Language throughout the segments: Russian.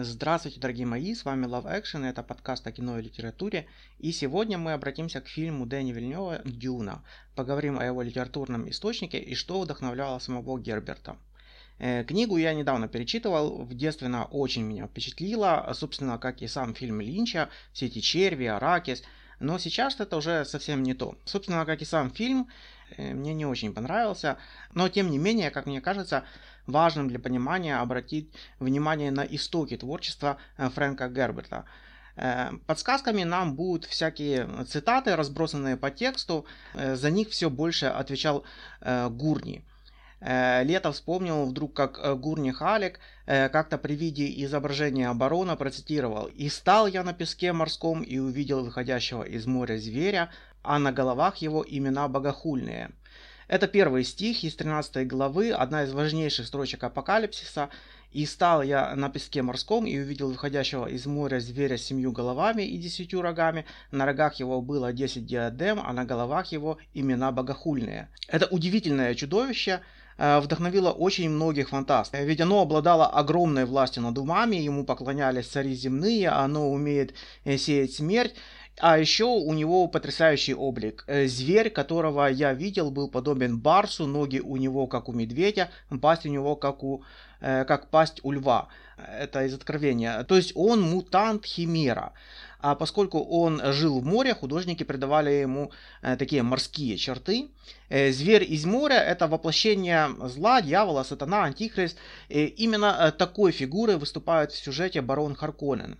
Здравствуйте, дорогие мои, с вами Love Action, это подкаст о кино и литературе, и сегодня мы обратимся к фильму Дэни Вильнева «Дюна», поговорим о его литературном источнике и что вдохновляло самого Герберта. Э, книгу я недавно перечитывал, в детстве она очень меня впечатлила, собственно, как и сам фильм Линча, все эти черви, аракис, но сейчас это уже совсем не то. Собственно, как и сам фильм, э, мне не очень понравился, но тем не менее, как мне кажется, важным для понимания обратить внимание на истоки творчества э, Фрэнка Герберта. Э, подсказками нам будут всякие цитаты, разбросанные по тексту. Э, за них все больше отвечал Гурни. Лето вспомнил вдруг, как Гурни Халик как-то при виде изображения барона процитировал «И стал я на песке морском и увидел выходящего из моря зверя, а на головах его имена богохульные». Это первый стих из 13 главы, одна из важнейших строчек Апокалипсиса. «И стал я на песке морском и увидел выходящего из моря зверя с семью головами и десятью рогами. На рогах его было десять диадем, а на головах его имена богохульные». Это удивительное чудовище, э, вдохновило очень многих фантастов. Ведь оно обладало огромной властью над умами, ему поклонялись цари земные, оно умеет э, сеять смерть. А еще у него потрясающий облик. Э, зверь, которого я видел, был подобен барсу, ноги у него как у медведя, пасть у него как, у, э, как пасть у льва. Это из откровения. То есть он мутант химера. А поскольку он жил в море, художники придавали ему э, такие морские черты. Э, зверь из моря – это воплощение зла, дьявола, сатана, антихрист. И именно э, такой фигурой выступает в сюжете барон Харконен.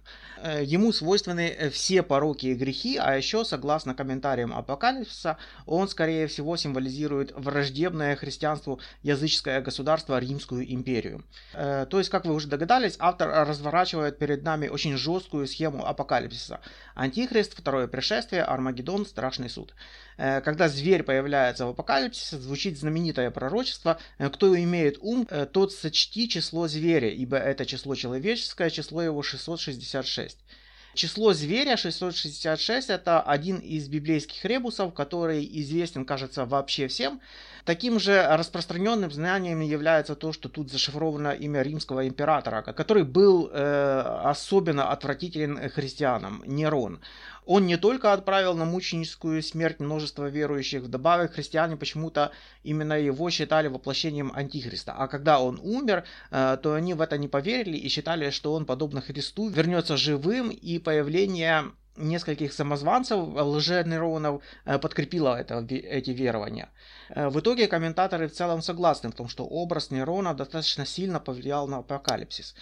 Ему свойственны все пороки и грехи, а еще, согласно комментариям Апокалипсиса, он, скорее всего, символизирует враждебное христианству языческое государство Римскую империю. То есть, как вы уже догадались, автор разворачивает перед нами очень жесткую схему апокалипсиса. Антихрист, второе пришествие, Армагеддон, страшный суд. Э, когда зверь появляется в апокалипсисе, звучит знаменитое пророчество «Э, «Кто имеет ум, э, тот сочти число зверя, ибо это число человеческое, число его 666». Число зверя 666 это один из библейских ребусов, который известен, кажется, вообще всем. Таким же распространенным знанием является то, что тут зашифровано имя римского императора, который был э, особенно отвратителен христианам, Нерон. Он не только отправил на мученическую смерть множество верующих, вдобавок христиане почему-то именно его считали воплощением Антихриста. А когда он умер, э, то они в это не поверили и считали, что он, подобно Христу, вернется живым, и появление нескольких самозванцев, лже-нейронов, э, подкрепило это, эти верования. Э, в итоге комментаторы в целом согласны в том, что образ нейрона достаточно сильно повлиял на апокалипсис.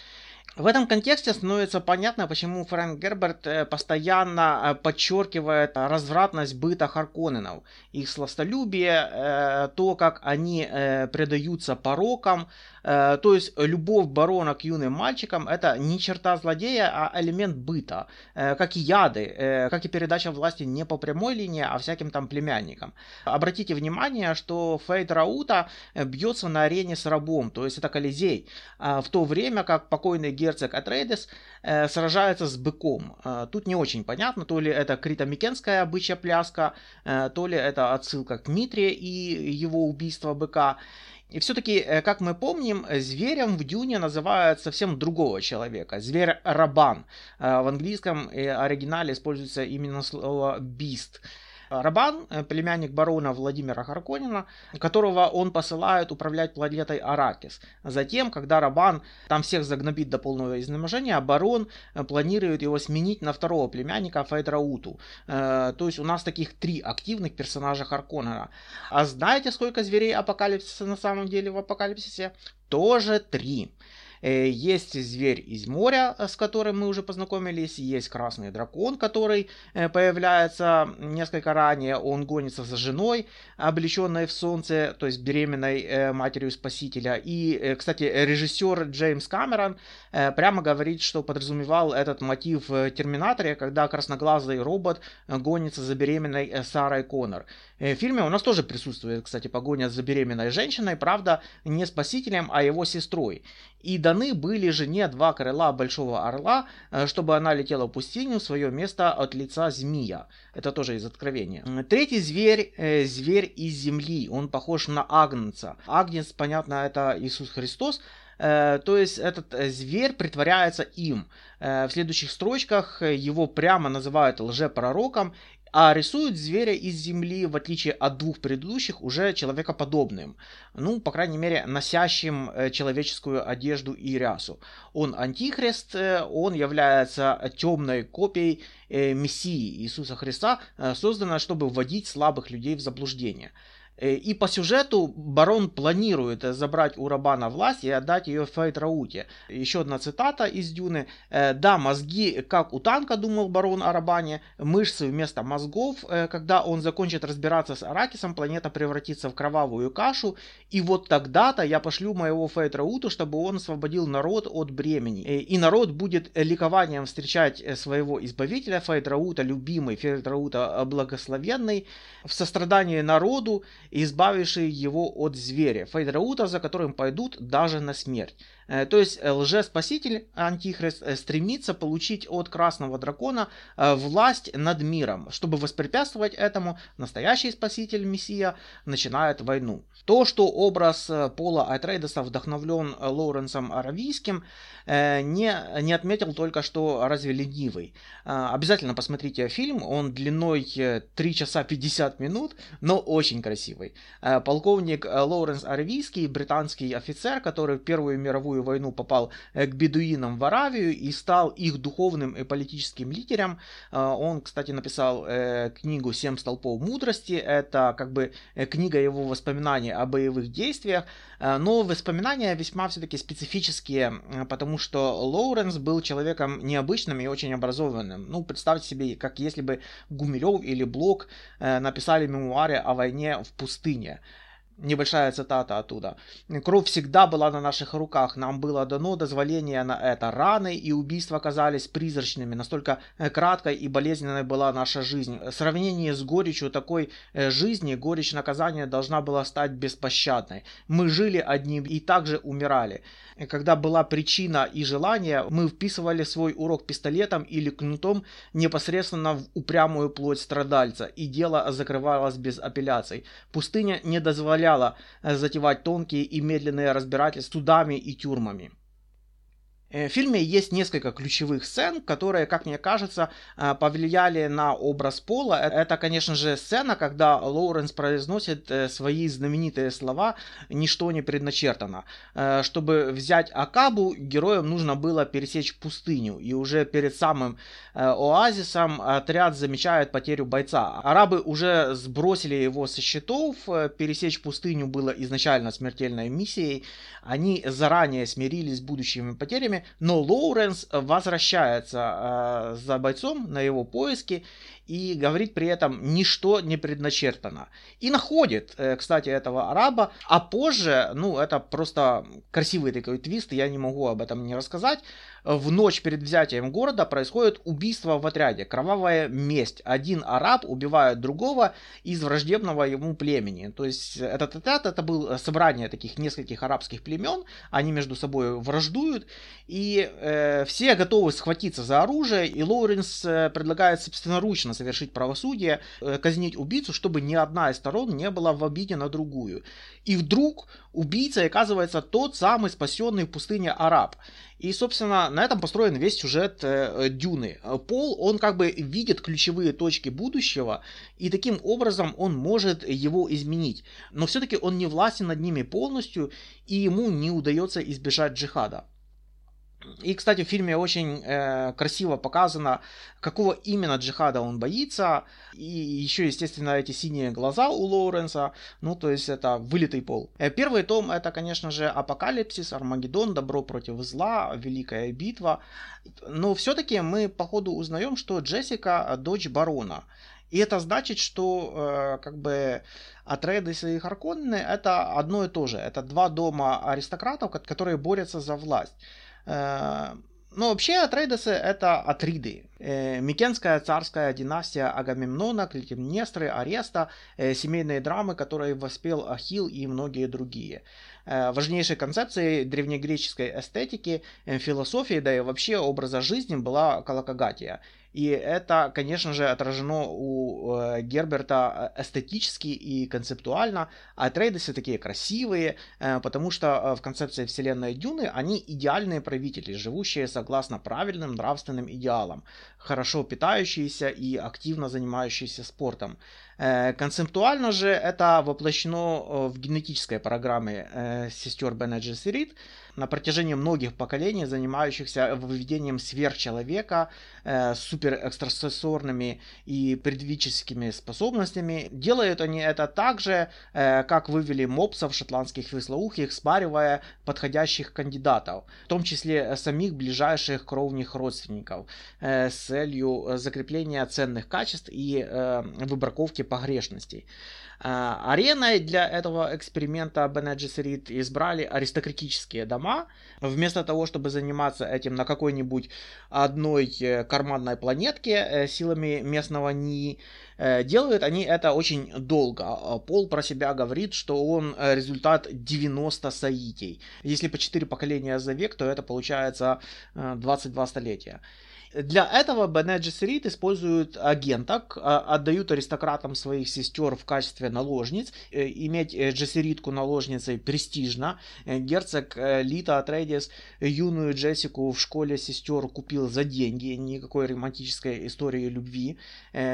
В этом контексте становится понятно, почему Фрэнк Герберт э, постоянно э, подчеркивает развратность быта Харконненов, их сластолюбие, э, то, как они предаются порокам, то есть любовь барона к юным мальчикам это не черта злодея, а элемент быта, как и яды, как и передача власти не по прямой линии, а всяким там племянникам. Обратите внимание, что Фейд Раута бьется на арене с рабом, то есть это Колизей, в то время как покойный герцог Атрейдес э, сражается с быком. Э, тут не очень понятно, то ли это критомикенская бычья пляска, э, то ли это отсылка к Митре и его убийство быка. И все-таки, э, как мы помним, зверем в Дюне называют совсем другого человека. Зверь Рабан. Э, в английском э, оригинале используется именно слово beast. Рабан, э, племянник барона Владимира Харконина, которого он посылает управлять планетой Аракис. Затем, когда Рабан там всех загнобит до полного изнеможения, барон э, планирует его сменить на второго племянника Фейдрауту. Э, то есть у нас таких три активных персонажа Харконнена. А знаете, сколько зверей апокалипсиса на самом деле в апокалипсисе? Тоже три. Э, есть зверь из моря, э, с которым мы уже познакомились. Есть красный дракон, который э, появляется несколько ранее. Он гонится за женой, облеченной в солнце, то есть беременной матерью Спасителя. И, кстати, режиссер Джеймс Камерон прямо говорит, что подразумевал этот мотив в Терминаторе, когда красноглазый робот гонится за беременной Сарой Коннор. В фильме у нас тоже присутствует, кстати, погоня за беременной женщиной, правда, не спасителем, а его сестрой. И даны были жене два крыла большого орла, э, чтобы она летела в пустыню, в свое место от лица змея. Это тоже из Откровения. Третий зверь, э, зверь из земли. Он похож на Агнца. Агнец, понятно, это Иисус Христос. Э, то есть этот э, зверь притворяется им. В следующих строчках его прямо называют лжепророком, а рисуют зверя из земли, в отличие от двух предыдущих, уже человекоподобным. Ну, по крайней мере, носящим человеческую одежду и рясу. Он антихрист, он является темной копией Мессии Иисуса Христа, созданной, чтобы вводить слабых людей в заблуждение. Э, и по сюжету барон планирует э, забрать у Рабана власть и отдать ее Фейтрауте. Еще одна цитата из Дюны. «Э, «Да, мозги, как у танка, думал барон о Рабане, мышцы вместо мозгов. Когда он закончит разбираться с Аракисом, планета превратится в кровавую кашу. И вот тогда-то я пошлю моего Фейтрауту, чтобы он освободил народ от бремени. И народ будет ликованием встречать своего избавителя Фейтраута, любимый Фейтраута благословенный, в сострадании народу избавивший его от зверя, Фейдраута, за которым пойдут даже на смерть. Э, то есть э, лжеспаситель, антихрист, э, стремится получить от красного дракона власть над миром. Чтобы воспрепятствовать этому, настоящий спаситель, мессия, начинает войну. То, что образ Пола Айтрейдеса вдохновлен Лоуренсом Аравийским, не, не отметил только что разве ленивый. Обязательно посмотрите фильм, он длиной 3 часа 50 минут, но очень красивый. Полковник Лоуренс Аравийский, британский офицер, который в Первую мировую мировую войну попал э, к бедуинам в Аравию и стал их духовным и политическим лидером. Э, он, кстати, написал э, книгу «Семь столпов мудрости». Это как бы книга его воспоминаний о боевых действиях. Но воспоминания весьма все-таки специфические, потому что Лоуренс был человеком необычным и очень образованным. Ну, представьте себе, как если бы Гумилев или Блок написали мемуары о войне в пустыне. Небольшая цитата оттуда. «Кровь всегда была на наших руках. Нам было дано дозволение на это. Раны и убийства казались призрачными. Настолько э, краткой и болезненной была наша жизнь. В сравнении с горечью такой э, жизни, горечь наказания должна была стать беспощадной. Мы жили одним и также умирали. Когда была причина и желание, мы вписывали свой урок пистолетом или кнутом непосредственно в упрямую плоть страдальца, и дело закрывалось без апелляций. Пустыня не дозволяла затевать тонкие и медленные разбирательства судами и тюрьмами. Э, в фильме есть несколько ключевых сцен, которые, как мне кажется, э, повлияли на образ Пола. Это, конечно же, сцена, когда Лоуренс произносит э, свои знаменитые слова «Ничто не предначертано». Чтобы взять Акабу, героям нужно было пересечь пустыню, и уже перед самым оазисом отряд замечает потерю бойца. Арабы уже сбросили его со счетов, пересечь пустыню было изначально смертельной миссией. Они заранее смирились с будущими потерями, но Лоуренс возвращается э, за бойцом на его поиски и говорит при этом ничто не предначертано. И находит, э, кстати, этого араба, а позже, ну это просто красивый такой твист, я не могу об этом не рассказать, в ночь перед взятием города происходит убийство в отряде, кровавая месть. Один араб убивает другого из враждебного ему племени. То есть этот отряд это было собрание таких нескольких арабских племен, они между собой враждуют, и э, все готовы схватиться за оружие, и Лоуренс э, предлагает собственноручно совершить правосудие, э, казнить убийцу, чтобы ни одна из сторон не была в обиде на другую. И вдруг убийцей оказывается тот самый спасенный в пустыне араб. И, собственно, на этом построен весь сюжет э, Дюны. Пол, он как бы видит ключевые точки будущего, и таким образом он может его изменить. Но все-таки он не властен над ними полностью, и ему не удается избежать джихада. И, кстати, в фильме очень э, красиво показано, какого именно джихада он боится. И еще, естественно, эти синие глаза у Лоуренса. Ну, то есть это вылитый пол. Э, первый том это, конечно же, Апокалипсис, Армагеддон, Добро против зла, Великая битва. Но все-таки мы по ходу узнаем, что Джессика дочь барона. И это значит, что э, как бы Атрейдес и Харконны это одно и то же. Это два дома аристократов, которые борются за власть. Э, ну, вообще, Атрейдесы — это Атриды. Э, Микенская царская династия Агамемнона, Клетимнестры, Ареста, э, семейные драмы, которые воспел Ахил и многие другие. Важнейшей концепцией древнегреческой эстетики, философии, да и вообще образа жизни была колокогатия. И это, конечно же, отражено у э, Герберта э, эстетически и концептуально, а трейдесы такие красивые, э, потому что в концепции вселенной Дюны они идеальные правители, живущие согласно правильным нравственным идеалам, хорошо питающиеся и активно занимающиеся спортом. Концептуально же это воплощено в генетической программе сестер Бене Джессерит, на протяжении многих поколений, занимающихся выведением сверхчеловека э, суперэкстрасенсорными и предвическими способностями. Делают они это так же, э, как вывели мопсов шотландских веслоухих, спаривая подходящих кандидатов, в том числе самих ближайших кровных родственников, э, с целью закрепления ценных качеств и э, выбраковки погрешностей. А, ареной для этого эксперимента Bene Gesserit избрали аристократические дома. Вместо того, чтобы заниматься этим на какой-нибудь одной э, карманной планетке э, силами местного НИИ, э, делают они это очень долго. А Пол про себя говорит, что он результат 90 соитий. Если по 4 поколения за век, то это получается 22 столетия. Для этого Бене Джессерит используют агенток, а, отдают аристократам своих сестер в качестве наложниц. Э, иметь э, Джессеритку наложницей престижно. Э, герцог Лита Атрейдис юную Джессику в школе сестер купил за деньги, никакой романтической истории любви.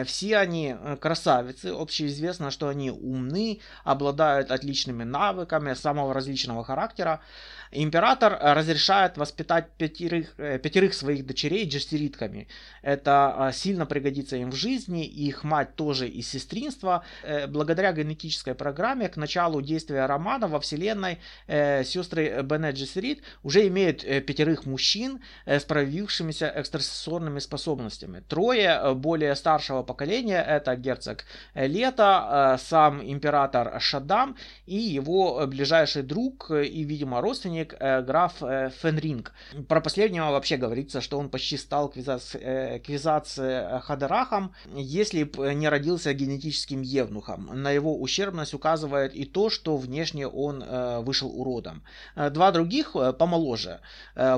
Все они красавицы, общеизвестно, что они умны, обладают отличными навыками самого различного характера. Император разрешает воспитать пятерых, пятерых своих дочерей Джессерит нитками. Это а, сильно пригодится им в жизни, их мать тоже из сестринства. Э, благодаря генетической программе к началу действия романа во вселенной э, сестры Бене Джессерит уже имеют э, пятерых мужчин с проявившимися экстрасенсорными способностями. Трое более старшего поколения это герцог Лето, сам император Шадам и его ближайший друг и, видимо, родственник граф Фенринг. Про последнего вообще говорится, что он почти стал квизац э, Хадерахом, если бы не родился генетическим евнухом. На его ущербность указывает и то, что внешне он э, вышел уродом. Э, два других помоложе.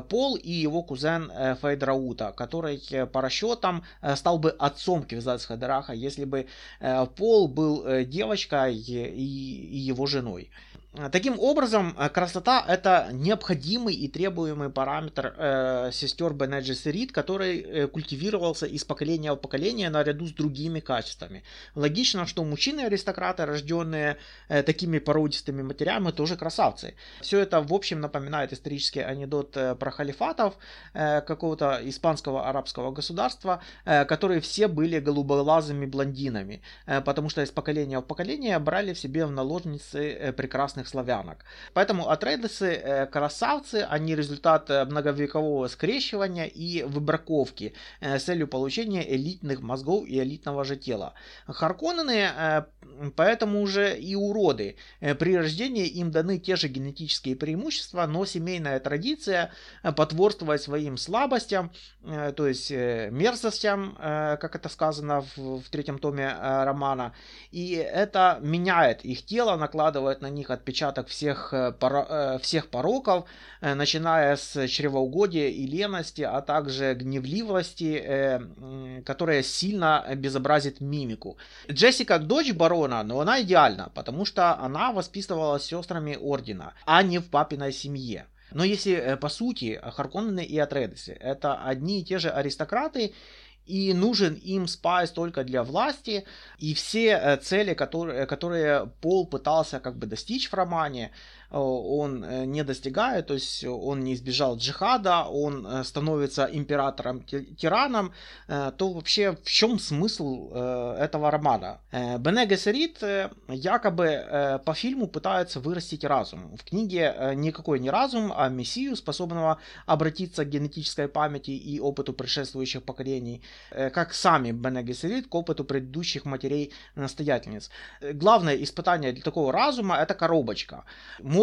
Пол и его кузен Фейдраута, который по расчетам стал бы отцом квизац Хадераха, если бы Пол был девочкой и его женой. Таким образом, э, красота это необходимый и требуемый параметр э, сестер Бене Джессерит, который э, культивировался из поколения в поколение наряду с другими качествами. Логично, что мужчины-аристократы, рожденные э, такими породистыми матерями, тоже красавцы. Все это в общем напоминает исторический анекдот э, про халифатов э, какого-то испанского арабского государства, э, которые все были голубоглазыми блондинами, э, потому что из поколения в поколение брали в себе в наложницы э, прекрасных разных славянок. Поэтому атрейдесы э, красавцы, они результат э, многовекового скрещивания и выбраковки э, с целью получения элитных мозгов и элитного же тела. Харконнены поэтому уже и уроды. При рождении им даны те же генетические преимущества, но семейная традиция потворствовать своим слабостям, то есть мерзостям, как это сказано в третьем томе романа, и это меняет их тело, накладывает на них отпечатки отпечаток всех, э, э, всех пороков, э, начиная с чревоугодия и лености, а также гневливости, которая сильно безобразит мимику. Джессика дочь барона, но она идеальна, потому что она воспитывалась сестрами ордена, а не в папиной семье. Но если по сути Харконнены и Атредесы это одни и те же аристократы, и нужен им спайс только для власти, и все цели, которые, которые Пол пытался как бы достичь в романе, Э, он э, не достигает, то есть он не избежал джихада, он э, становится императором-тираном, то вообще в чем смысл этого романа? Бене Гессерит якобы по фильму пытается вырастить разум. В книге никакой не разум, а мессию, способного обратиться к генетической памяти и опыту предшествующих поколений, как сами Бене Гессерит к опыту предыдущих матерей-настоятельниц. Главное испытание для такого разума это коробочка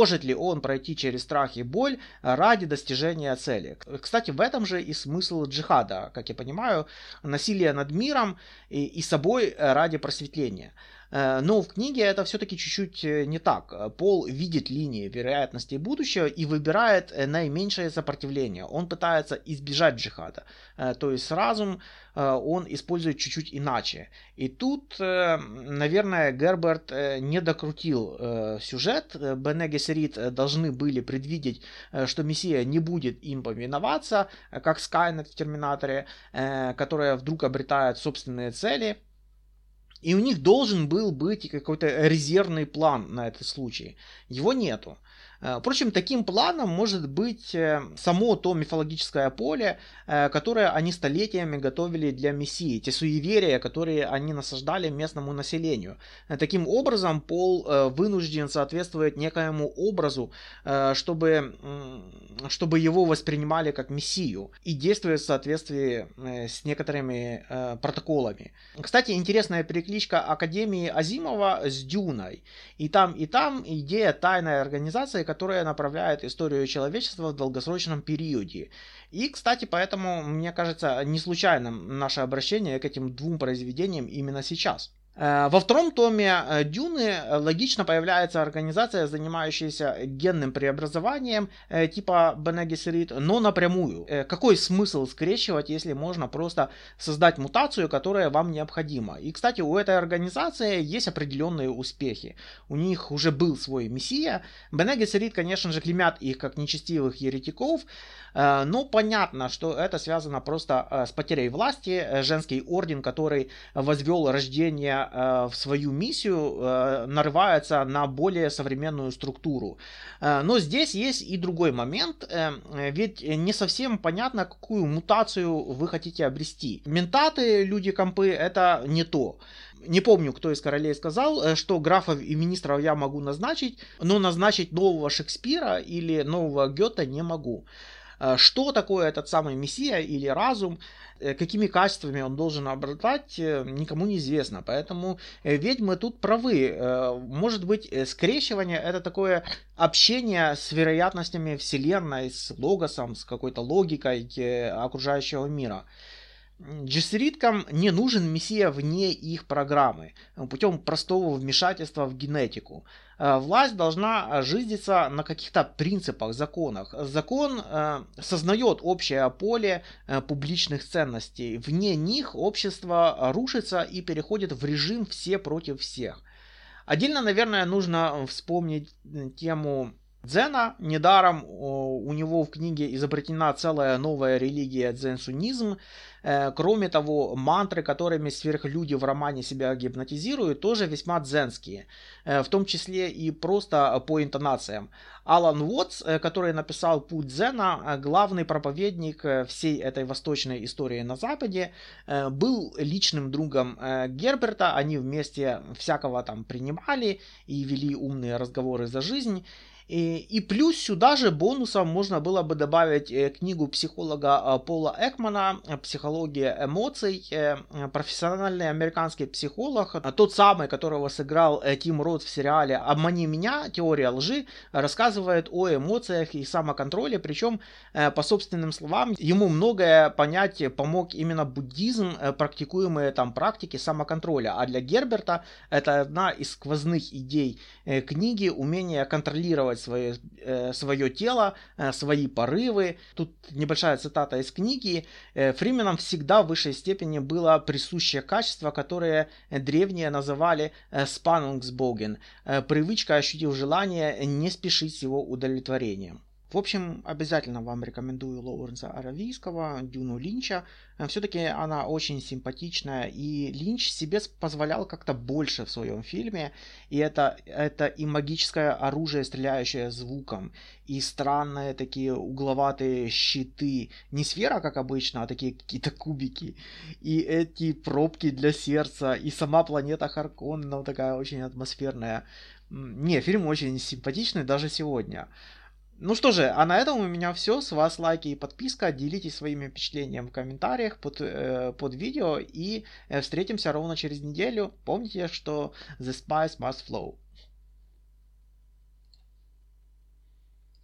может ли он пройти через страх и боль ради достижения цели. Кстати, в этом же и смысл джихада, как я понимаю, насилие над миром и, и собой ради просветления. Э, но в книге это все-таки чуть-чуть э, не так. Пол видит линии вероятностей будущего и выбирает э, наименьшее сопротивление. Он пытается избежать джихада. То есть разум он использует чуть-чуть иначе. И тут, наверное, Герберт не докрутил сюжет. Бене Гессерит должны были предвидеть, что Мессия не будет им повиноваться, как Скайнет в Терминаторе, которая вдруг обретает собственные цели – и у них должен был быть какой-то резервный план на этот случай. Его нету. Э, впрочем, таким планом может быть э, само то мифологическое поле, э, которое они столетиями готовили для Мессии, те суеверия, которые они насаждали местному населению. Таким образом, Пол вынужден соответствовать некоему образу, чтобы, чтобы его воспринимали как Мессию и действовать в соответствии с некоторыми протоколами. Кстати, интересная перекличка Академии Азимова с Дюной. И там, и там идея тайной организации, которая направляет историю человечества в долгосрочном периоде. И, кстати, поэтому, мне кажется, не случайным наше обращение к этим двум произведениям именно сейчас. Э, во втором томе э, Дюны э, логично появляется организация, занимающаяся генным преобразованием типа Gesserit, но напрямую. Какой смысл скрещивать, если можно просто создать мутацию, которая вам необходима? И, кстати, у этой организации есть определенные успехи. У них уже был свой мессия. Gesserit, конечно же, клемят их как нечестивых еретиков, но понятно, что это связано просто с потерей власти. Женский орден, который возвел рождение Э, в свою миссию э, нарывается на более современную структуру. Э, но здесь есть и другой момент, ведь не совсем понятно, какую мутацию вы хотите обрести. Ментаты, люди-компы, это не то. Не помню, кто из королей сказал, что графов и министров я могу назначить, но назначить нового Шекспира или нового Гёта не могу. Что такое этот самый мессия или разум? Э, какими качествами он должен обладать, э, никому не известно. Поэтому э, ведьмы тут правы. Может быть, скрещивание это такое общение с вероятностями Вселенной, с логосом, с какой-то логикой окружающего мира. Джессериткам не нужен мессия вне их программы, путем простого вмешательства в генетику. Э, власть должна жизниться на каких-то принципах, законах. Закон э, сознает общее поле э, публичных ценностей. Вне них общество рушится и переходит в режим все против всех. Отдельно, наверное, нужно вспомнить тему Дзена. Недаром у него в книге изобретена целая новая религия дзенсунизм. Э, кроме того, мантры, которыми сверхлюди в романе себя гипнотизируют, тоже весьма дзенские. Э, в том числе и просто по интонациям. Алан Уотс, э, который написал «Путь Дзена», главный проповедник всей этой восточной истории на Западе, был личным другом Герберта. Они вместе всякого там принимали и вели умные разговоры за жизнь. И, и плюс сюда же бонусом можно было бы добавить э, книгу психолога э, Пола Экмана «Психология эмоций». Э, профессиональный американский психолог, тот самый, которого сыграл Тим Рот в сериале «Обмани меня. Теория лжи», рассказывает о эмоциях и самоконтроле, причем, по собственным словам, ему многое понять помог именно буддизм, практикуемые там практики самоконтроля. А для Герберта это одна из сквозных идей книги умение контролировать свое, э, свое тело, э, свои порывы. Тут небольшая цитата из книги. Э, Фрименам всегда в высшей степени было присуще качество, которое древние называли «спанунгсбоген» — привычка, ощутив желание, не спешить с его удовлетворением. В общем, обязательно вам рекомендую Лоуренса Аравийского, Дюну Линча. Э, Все-таки она очень симпатичная, и Линч себе позволял как-то больше в своем фильме. И это, это и магическое оружие, стреляющее звуком, и странные такие угловатые щиты. Не сфера, как обычно, а такие какие-то кубики. И эти пробки для сердца, и сама планета Харконна такая очень атмосферная. Не, фильм очень симпатичный даже сегодня. Ну что же, а на этом у меня все. С вас лайки и подписка. Делитесь своими впечатлениями в комментариях под, э, под видео. И э, встретимся ровно через неделю. Помните, что The Spice Must Flow.